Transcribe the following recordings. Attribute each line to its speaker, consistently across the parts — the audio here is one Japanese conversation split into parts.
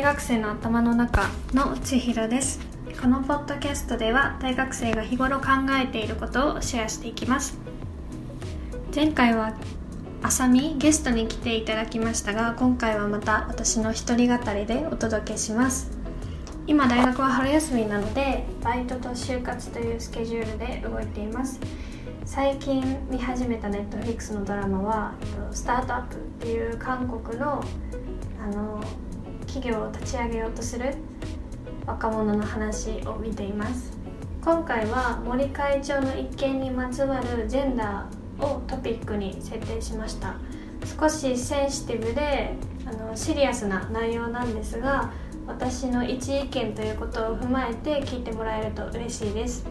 Speaker 1: 大学生の頭の中の千尋です。このポッドキャストでは大学生が日頃考えていることをシェアしていきます。前回はあさみゲストに来ていただきましたが今回はまた私の一人語りでお届けします。今大学は春休みなのでバイトと就活というスケジュールで動いています。最近見始めたネットフリックスのドラマは「スタートアップ」っていう韓国のあの企業を立ち上げようとする若者の話を見ています。今回は森会長の一件にまつわるジェンダーをトピックに設定しました。少しセンシティブであのシリアスな内容なんですが私の一意見ということを踏まえて聞いてもらえると嬉しいです。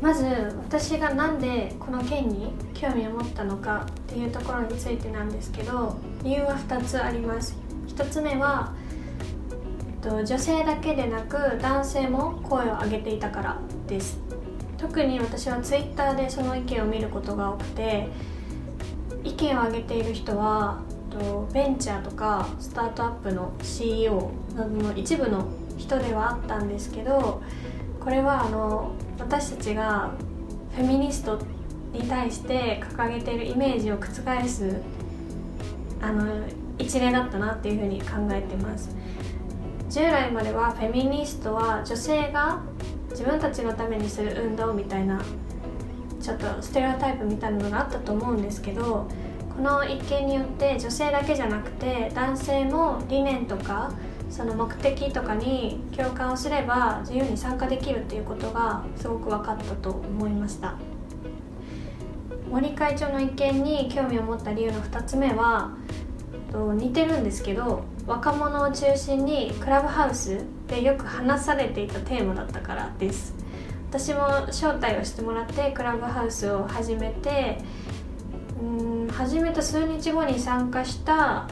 Speaker 1: まず私が何でこの件に興味を持ったのかっていうところについてなんですけど理由は2つあります。1つ目は女性だけでなく男性も声を上げていたからです。特に私は Twitter でその意見を見ることが多くて意見を上げている人はベンチャーとかスタートアップの CEO などの一部の人ではあったんですけどこれはあの私たちがフェミニストに対して掲げているイメージを覆すあの一例だったなっていうふうに考えてます。従来まではフェミニストは女性が自分たちのためにする運動みたいなちょっとステレオタイプみたいなのがあったと思うんですけどこの一件によって女性だけじゃなくて男性も理念とかその目的とかに共感をすれば自由に参加できるっていうことがすごく分かったと思いました。森会長の意見に興味を持った理由の2つ目は似てるんですけど若者を中心にクラブハウスでよく話されていたテーマだったからです。私も招待をしてもらってクラブハウスを始めてうん始めた数日後に参加した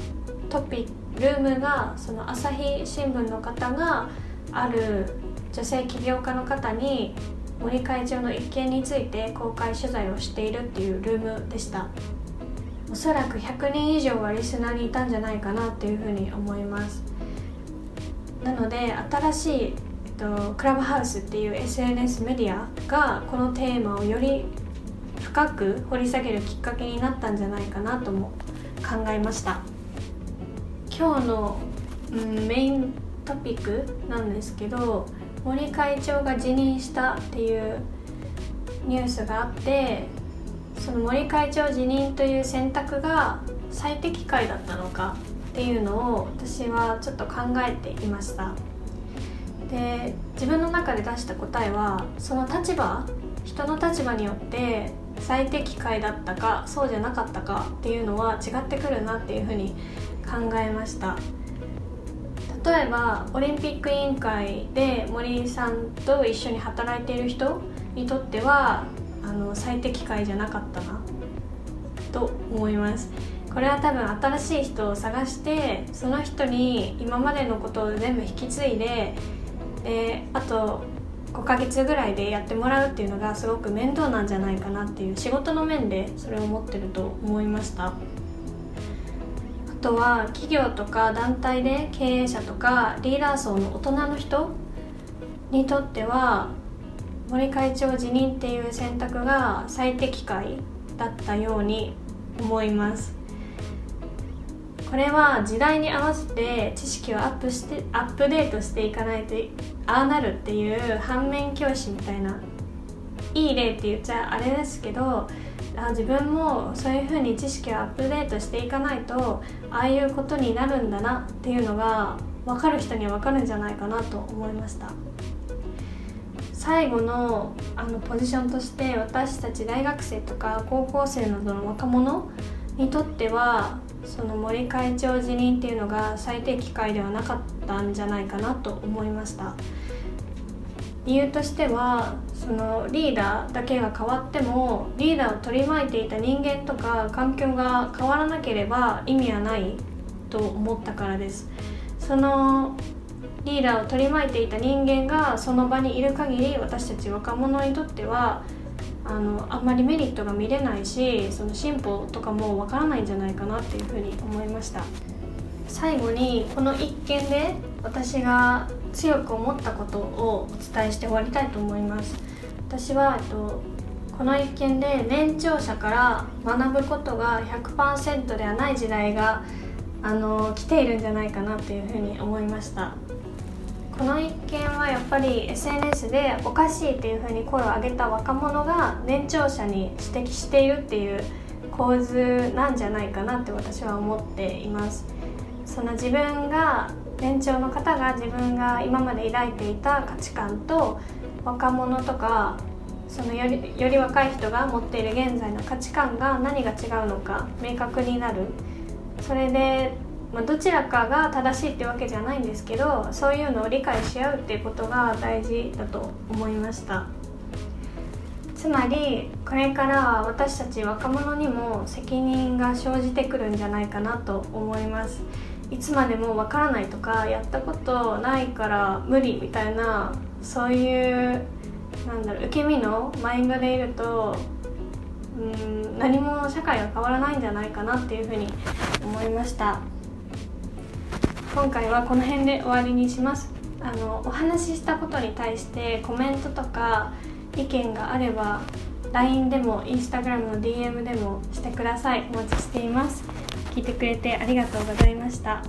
Speaker 1: トピルームがその朝日新聞の方がある女性起業家の方に森会長の一件について公開取材をしているっていうルームでした。おそらく100人以上はリスナーにいたんじゃないかなっていうふうに思います。なので新しい、えっと、クラブハウスっていう SNS メディアがこのテーマをより深く掘り下げるきっかけになったんじゃないかなとも考えました。今日の、うん、メイントピックなんですけど森会長が辞任したっていうニュースがあってその森会長辞任という選択が最適解だったのかっていうのを私はちょっと考えていました。で自分の中で出した答えはその立場人の立場によって最適解だったかそうじゃなかったかっていうのは違ってくるなっていうふうに考えました。例えばオリンピック委員会で森井さんと一緒に働いている人にとってはあの最適解じゃなかったなと思います。これは多分新しい人を探してその人に今までのことを全部引き継いでであと5ヶ月ぐらいでやってもらうっていうのがすごく面倒なんじゃないかなっていう仕事の面でそれを思ってると思いました。とは企業とか団体で経営者とかリーダー層の大人の人にとっては森会長辞任っていう選択が最適解だったように思います。これは時代に合わせて知識をアップしてアップデートしていかないとああなるっていう反面教師みたいないい例って言っちゃあれですけどあ自分もそういうふうに知識をアップデートしていかないとああいうことになるんだなっていうのが分かる人には分かるんじゃないかなと思いました。最後のあのポジションとして私たち大学生とか高校生などの若者にとってはその森会長辞任っていうのが最適解ではなかったんじゃないかなと思いました。理由としてはそのリーダーだけが変わってもリーダーを取り巻いていた人間とか環境が変わらなければ意味はないと思ったからです。そのリーダーを取り巻いていた人間がその場にいる限り私たち若者にとってはあのあんまりメリットが見れないしその進歩とかもわからないんじゃないかなっていうふうに思いました。最後にこの一件で私が強く思ったことをお伝えして終わりたいと思います。私は、えっと、この一件で年長者から学ぶことが100%ではない時代があの来ているんじゃないかなっていうふうに思いました。この一件はやっぱり SNS でおかしいっていうふうに声を上げた若者が年長者に指摘しているっていう構図なんじゃないかなって私は思っています。その自分が年長の方が自分が今まで抱いていた価値観と若者とかそのよりより若い人が持っている現在の価値観が何が違うのか明確になる。それで、まあ、どちらかが正しいってわけじゃないんですけどそういうのを理解し合うっていうことが大事だと思いました。つまりこれからは私たち若者にも責任が生じてくるんじゃないかなと思います。いつまでもわからないとかやったことないから無理みたいなそういうなんだろう受け身のマインドでいるとうん何も社会が変わらないんじゃないかなっていうふうに思いました。今回はこの辺で終わりにします。あのお話ししたことに対してコメントとか意見があれば LINE でも Instagram の DM でもしてください。お待ちしています。聞いてくれてありがとうございました。